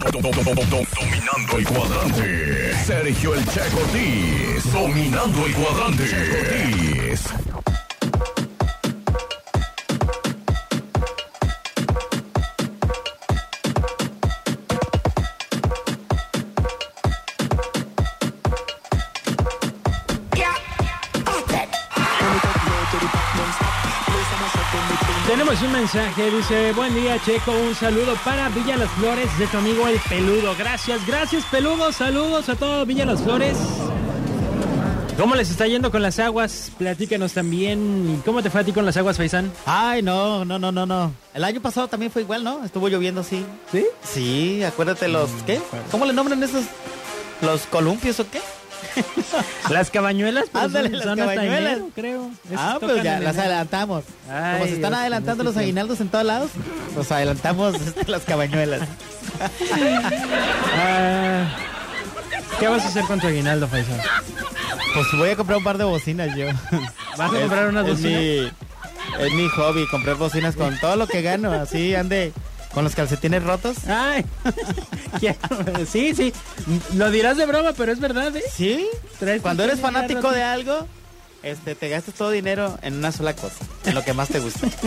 Dominando el cuadrante. Sergio el Checo Ortiz. Dominando el cuadrante. Checo Tenemos un mensaje, dice, buen día Checo, un saludo para Villa Las Flores de tu amigo el Peludo. Gracias, gracias Peludo, saludos a todo Villa Las Flores. ¿Cómo les está yendo con las aguas? Platícanos también. ¿Cómo te fue a ti con las aguas, Faisán? Ay, no, no, no, no, no. El año pasado también fue igual, ¿no? Estuvo lloviendo así. ¿Sí? Sí, acuérdate los... ¿Qué? ¿Cómo le nombran esos? ¿Los columpios o qué? Las cabañuelas, pero Ándale, son, las son hasta cabañuelas. enero, creo. Esos Ah, pues ya las enero. adelantamos. Ay, Como se están Dios, adelantando los aguinaldos en todos lados, pues adelantamos este, las cabañuelas. Ah, ¿Qué vas a hacer con tu aguinaldo, Faisán? Pues voy a comprar un par de bocinas yo. ¿Vas a comprar unas es bocinas? Mi, es mi hobby, comprar bocinas con todo lo que gano. Así ande con los calcetines rotos. Ay, sí, sí. Lo dirás de broma, pero es verdad, ¿eh? Sí, cuando eres fanático rotos. de algo, este, te gastas todo dinero en una sola cosa, en lo que más te gusta.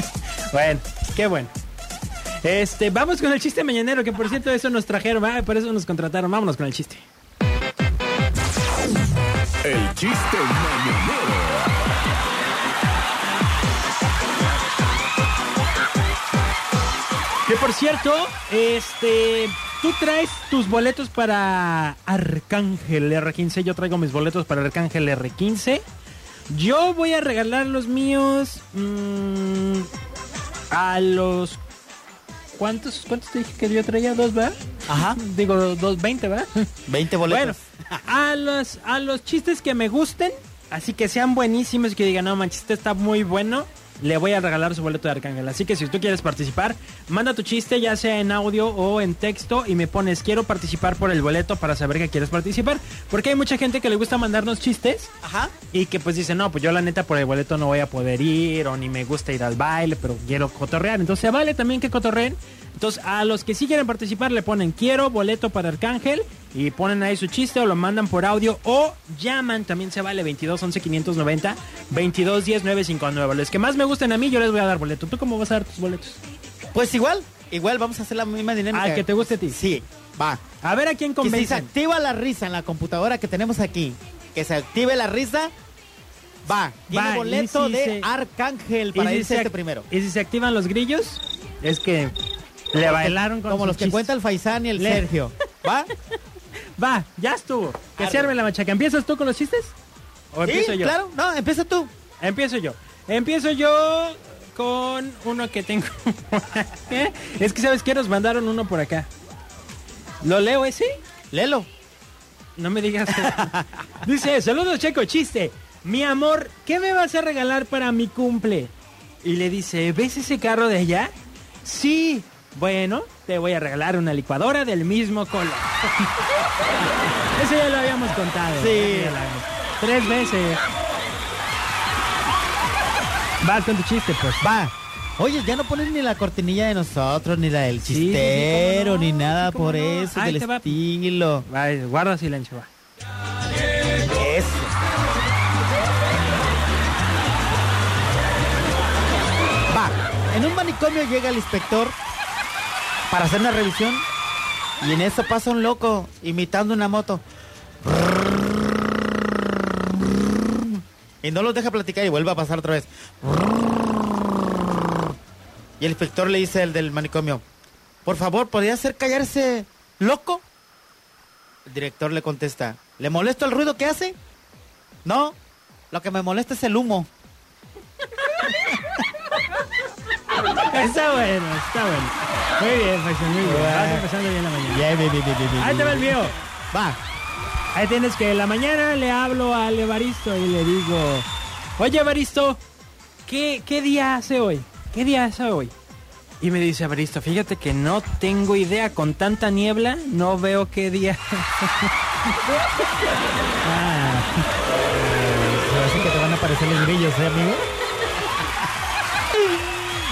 Bueno, qué bueno. Este, vamos con el chiste mañanero, que por cierto eso nos trajeron, ah, por eso nos contrataron. Vámonos con el chiste. El chiste mañanero. Por cierto, este, tú traes tus boletos para Arcángel R15, yo traigo mis boletos para Arcángel R15. Yo voy a regalar los míos mm, a los ¿Cuántos, ¿Cuántos te dije que yo traía? ¿Dos, va? Ajá, Digo, dos, veinte. 20 Bueno, boletos. a los, a los chistes que me gusten, así que sean buenísimos y que digan, no manches, este está muy bueno, le voy a regalar su boleto de Arcángel. Así que si tú quieres participar, manda tu chiste ya sea en audio o en texto y me pones, quiero participar por el boleto para saber que quieres participar. Porque hay mucha gente que le gusta mandarnos chistes Ajá. y que pues dice, no, pues yo la neta por el boleto no voy a poder ir o ni me gusta ir al baile, pero quiero cotorrear. Entonces se vale también que cotorreen. Entonces a los que sí quieren participar le ponen quiero boleto para Arcángel y ponen ahí su chiste o lo mandan por audio o llaman, también se vale 22 11 590 22 10 959. Los que más me gusten a mí yo les voy a dar boleto. ¿Tú cómo vas a dar tus boletos? Pues igual, igual vamos a hacer la misma dinámica. Ah, que te guste a ti. Sí, va. A ver a quién Que si se activa la risa en la computadora que tenemos aquí, que se active la risa, va. Tiene Va, boleto si de se- Arcángel para si irse se este primero. Y si se activan los grillos, es que le bailaron con Como los que cuenta el Faisán y el Le- Sergio. ¿Va? Va, ya estuvo. Que se arme la machaca. ¿Empiezas tú con los chistes? ¿O Sí, empiezo yo? claro. No, empieza tú. Empiezo yo. Empiezo yo con uno que tengo. Es que, ¿sabes qué? Nos mandaron uno por acá. ¿Lo leo ese? Lelo. No me digas. Dice, saludos Checo, chiste. Mi amor, ¿qué me vas a regalar para mi cumple? Y le dice, ¿ves ese carro de allá? Sí. Bueno, te voy a regalar una licuadora del mismo color. Eso ya lo habíamos contado. Sí. Ya lo habíamos- Tres veces. Vas con tu chiste, pues. Va. Oye, ya no pones ni la cortinilla de nosotros, ni la del Sí, sí, sí, chistero, no, ni nada sí, por no. eso, Ahí del te va. estilo. Va, guarda silencio, va. Eso. Va. En un manicomio llega el inspector para hacer una revisión y en eso pasa un loco imitando una moto. Y no los deja platicar y vuelve a pasar otra vez. Y el inspector le dice al del manicomio, por favor, ¿podría hacer callarse loco? El director le contesta, ¿le molesto el ruido que hace? No, lo que me molesta es el humo. Está bueno, está bueno. Muy bien, Faisal, muy bien. Vas empezando bien la mañana. Ahí te va el mío. Va. Ahí tienes que en la mañana le hablo al Evaristo y le digo, oye Evaristo, ¿qué, ¿qué día hace hoy? ¿Qué día hace hoy? Y me dice Evaristo, fíjate que no tengo idea, con tanta niebla no veo qué día. Ah. Así que te van a aparecer los grillos, ¿eh, amigo?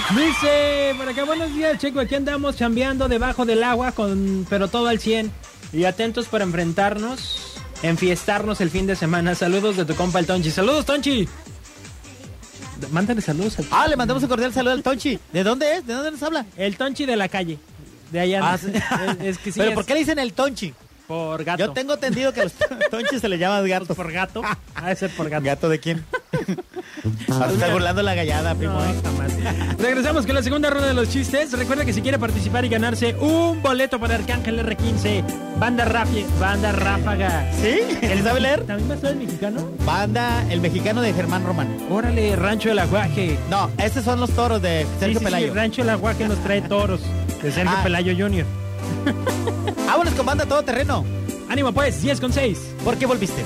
Dice, por acá, buenos días, Checo. Aquí andamos chambeando debajo del agua, con pero todo al 100. Y atentos para enfrentarnos, enfiestarnos el fin de semana. Saludos de tu compa el Tonchi. Saludos, Tonchi. Mándale saludos al Ah, le mandamos un cordial saludo al Tonchi. ¿De dónde es? ¿De dónde nos habla? El Tonchi de la calle. De allá. Ah, es, es que sí, ¿Pero es por qué le dicen el Tonchi? por gato. Yo tengo entendido que a los Tonchis se les llama gato. por gato. Ha de ser por gato. ¿Gato de quién? Ah, se está burlando la gallada, primo. No, ¿eh? jamás. Regresamos con la segunda ronda de los chistes. Recuerda que si quiere participar y ganarse un boleto para Arcángel R15, banda Rafi, banda Ráfaga. ¿Sí? ¿Él sabe leer? ¿También va a ser el mexicano? Banda El Mexicano de Germán Román. Órale, Rancho del Aguaje. No, estos son los toros de Sergio sí, sí, Pelayo. Rancho del Aguaje nos trae toros de Sergio Ah. Pelayo Jr. Vámonos con banda todo terreno. Ánimo pues, 10 con 6. ¿Por qué volviste?